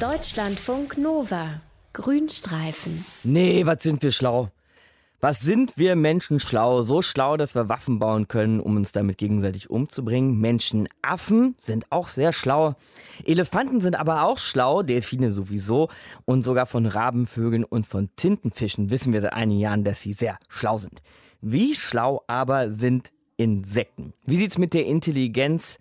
Deutschlandfunk Nova. Grünstreifen. Nee, was sind wir schlau? Was sind wir Menschen schlau? So schlau, dass wir Waffen bauen können, um uns damit gegenseitig umzubringen. Menschenaffen sind auch sehr schlau. Elefanten sind aber auch schlau, Delfine sowieso. Und sogar von Rabenvögeln und von Tintenfischen wissen wir seit einigen Jahren, dass sie sehr schlau sind. Wie schlau aber sind Insekten? Wie sieht's mit der Intelligenz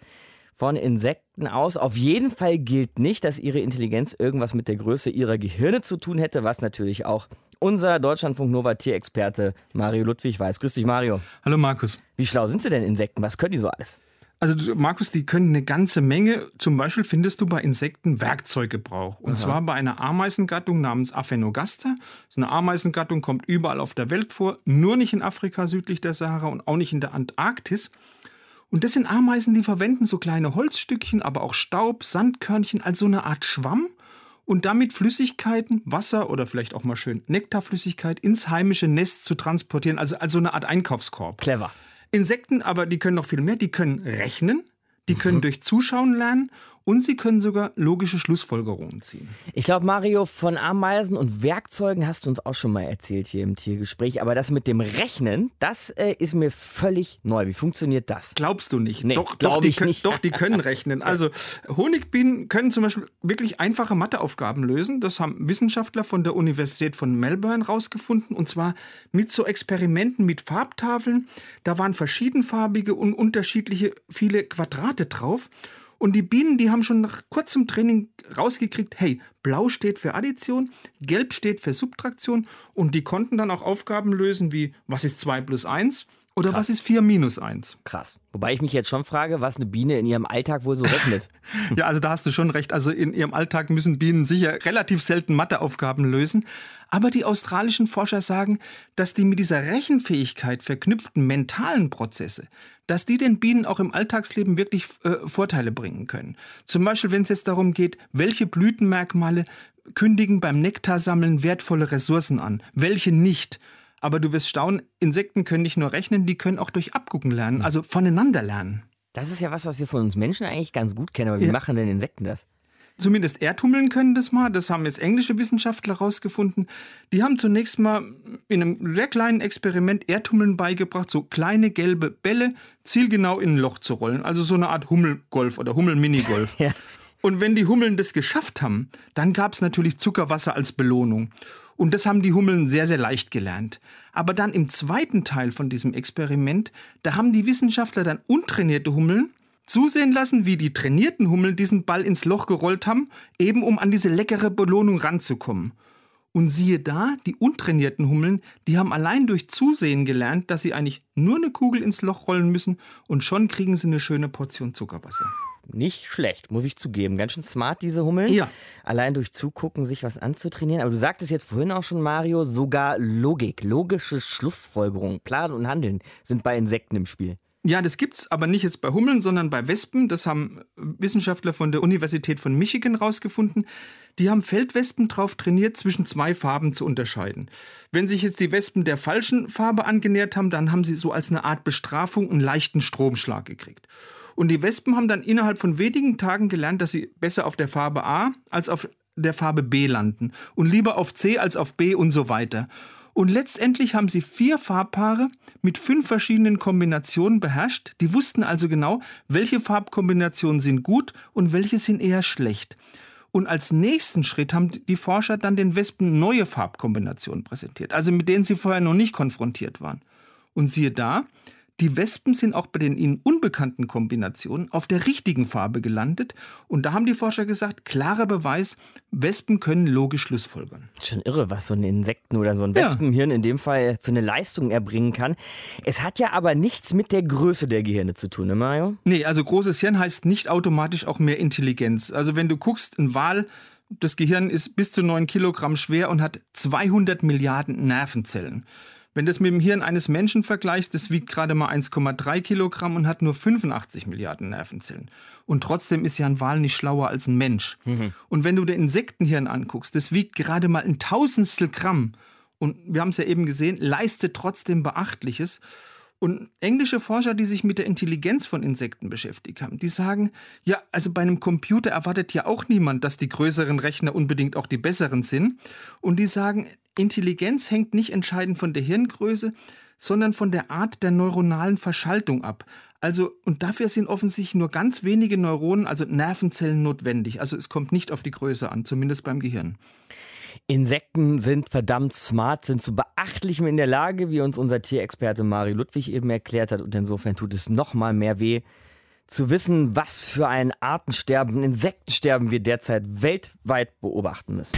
von Insekten aus. Auf jeden Fall gilt nicht, dass ihre Intelligenz irgendwas mit der Größe ihrer Gehirne zu tun hätte, was natürlich auch unser Deutschlandfunk Nova Tierexperte Mario Ludwig weiß. Grüß dich, Mario. Hallo, Markus. Wie schlau sind sie denn Insekten? Was können die so alles? Also Markus, die können eine ganze Menge. Zum Beispiel findest du bei Insekten Werkzeuggebrauch. Und Aha. zwar bei einer Ameisengattung namens Aphenogaster. So eine Ameisengattung kommt überall auf der Welt vor, nur nicht in Afrika südlich der Sahara und auch nicht in der Antarktis. Und das sind Ameisen, die verwenden so kleine Holzstückchen, aber auch Staub, Sandkörnchen als so eine Art Schwamm und damit Flüssigkeiten, Wasser oder vielleicht auch mal schön Nektarflüssigkeit ins heimische Nest zu transportieren, also als so eine Art Einkaufskorb. Clever. Insekten aber, die können noch viel mehr, die können rechnen, die können mhm. durch Zuschauen lernen und sie können sogar logische Schlussfolgerungen ziehen. Ich glaube, Mario, von Ameisen und Werkzeugen hast du uns auch schon mal erzählt hier im Tiergespräch. Aber das mit dem Rechnen, das äh, ist mir völlig neu. Wie funktioniert das? Glaubst du nicht? Nee, doch, doch, die können, nicht. doch, die können rechnen. Also Honigbienen können zum Beispiel wirklich einfache Matheaufgaben lösen. Das haben Wissenschaftler von der Universität von Melbourne rausgefunden. Und zwar mit so Experimenten mit Farbtafeln. Da waren verschiedenfarbige und unterschiedliche viele Quadrate drauf. Und die Bienen, die haben schon nach kurzem Training rausgekriegt, hey, blau steht für Addition, gelb steht für Subtraktion. Und die konnten dann auch Aufgaben lösen wie, was ist 2 plus 1 oder Krass. was ist 4 minus 1? Krass. Wobei ich mich jetzt schon frage, was eine Biene in ihrem Alltag wohl so rechnet. ja, also da hast du schon recht. Also in ihrem Alltag müssen Bienen sicher relativ selten Matheaufgaben lösen. Aber die australischen Forscher sagen, dass die mit dieser Rechenfähigkeit verknüpften mentalen Prozesse, dass die den Bienen auch im Alltagsleben wirklich äh, Vorteile bringen können. Zum Beispiel, wenn es jetzt darum geht, welche Blütenmerkmale kündigen beim Nektarsammeln wertvolle Ressourcen an, welche nicht. Aber du wirst staunen, Insekten können nicht nur rechnen, die können auch durch Abgucken lernen, also voneinander lernen. Das ist ja was, was wir von uns Menschen eigentlich ganz gut kennen, aber wie ja. machen denn Insekten das? Zumindest Erdhummeln können das mal. Das haben jetzt englische Wissenschaftler herausgefunden. Die haben zunächst mal in einem sehr kleinen Experiment Erdhummeln beigebracht, so kleine gelbe Bälle zielgenau in ein Loch zu rollen. Also so eine Art Hummelgolf oder Hummelminigolf. ja. Und wenn die Hummeln das geschafft haben, dann gab es natürlich Zuckerwasser als Belohnung. Und das haben die Hummeln sehr, sehr leicht gelernt. Aber dann im zweiten Teil von diesem Experiment, da haben die Wissenschaftler dann untrainierte Hummeln zusehen lassen, wie die trainierten Hummeln diesen Ball ins Loch gerollt haben, eben um an diese leckere Belohnung ranzukommen. Und siehe da, die untrainierten Hummeln, die haben allein durch Zusehen gelernt, dass sie eigentlich nur eine Kugel ins Loch rollen müssen und schon kriegen sie eine schöne Portion Zuckerwasser. Nicht schlecht, muss ich zugeben. Ganz schön smart, diese Hummeln. Ja. Allein durch Zugucken sich was anzutrainieren. Aber du sagtest jetzt vorhin auch schon, Mario, sogar Logik, logische Schlussfolgerung, Plan und Handeln sind bei Insekten im Spiel. Ja, das gibt's aber nicht jetzt bei Hummeln, sondern bei Wespen. Das haben Wissenschaftler von der Universität von Michigan rausgefunden. Die haben Feldwespen darauf trainiert, zwischen zwei Farben zu unterscheiden. Wenn sich jetzt die Wespen der falschen Farbe angenähert haben, dann haben sie so als eine Art Bestrafung einen leichten Stromschlag gekriegt. Und die Wespen haben dann innerhalb von wenigen Tagen gelernt, dass sie besser auf der Farbe A als auf der Farbe B landen und lieber auf C als auf B und so weiter. Und letztendlich haben sie vier Farbpaare mit fünf verschiedenen Kombinationen beherrscht. Die wussten also genau, welche Farbkombinationen sind gut und welche sind eher schlecht. Und als nächsten Schritt haben die Forscher dann den Wespen neue Farbkombinationen präsentiert, also mit denen sie vorher noch nicht konfrontiert waren. Und siehe da, die Wespen sind auch bei den ihnen unbekannten Kombinationen auf der richtigen Farbe gelandet. Und da haben die Forscher gesagt, klarer Beweis, Wespen können logisch Schlussfolgern. Schon irre, was so ein Insekten oder so ein Wespenhirn ja. in dem Fall für eine Leistung erbringen kann. Es hat ja aber nichts mit der Größe der Gehirne zu tun, ne Mario? Nee, also großes Hirn heißt nicht automatisch auch mehr Intelligenz. Also wenn du guckst, ein Wal das Gehirn ist bis zu 9 Kilogramm schwer und hat 200 Milliarden Nervenzellen. Wenn du das mit dem Hirn eines Menschen vergleichst, das wiegt gerade mal 1,3 Kilogramm und hat nur 85 Milliarden Nervenzellen. Und trotzdem ist ja ein Wal nicht schlauer als ein Mensch. Mhm. Und wenn du dir Insektenhirn anguckst, das wiegt gerade mal ein Tausendstel Gramm. Und wir haben es ja eben gesehen, leistet trotzdem Beachtliches. Und englische Forscher, die sich mit der Intelligenz von Insekten beschäftigt haben, die sagen, ja, also bei einem Computer erwartet ja auch niemand, dass die größeren Rechner unbedingt auch die besseren sind. Und die sagen, Intelligenz hängt nicht entscheidend von der Hirngröße, sondern von der Art der neuronalen Verschaltung ab. Also, und dafür sind offensichtlich nur ganz wenige Neuronen, also Nervenzellen notwendig. Also es kommt nicht auf die Größe an, zumindest beim Gehirn. Insekten sind verdammt smart, sind zu beachtlichem in der Lage, wie uns unser Tierexperte Mari Ludwig eben erklärt hat. Und insofern tut es noch mal mehr weh, zu wissen, was für ein Artensterben, Insektensterben wir derzeit weltweit beobachten müssen.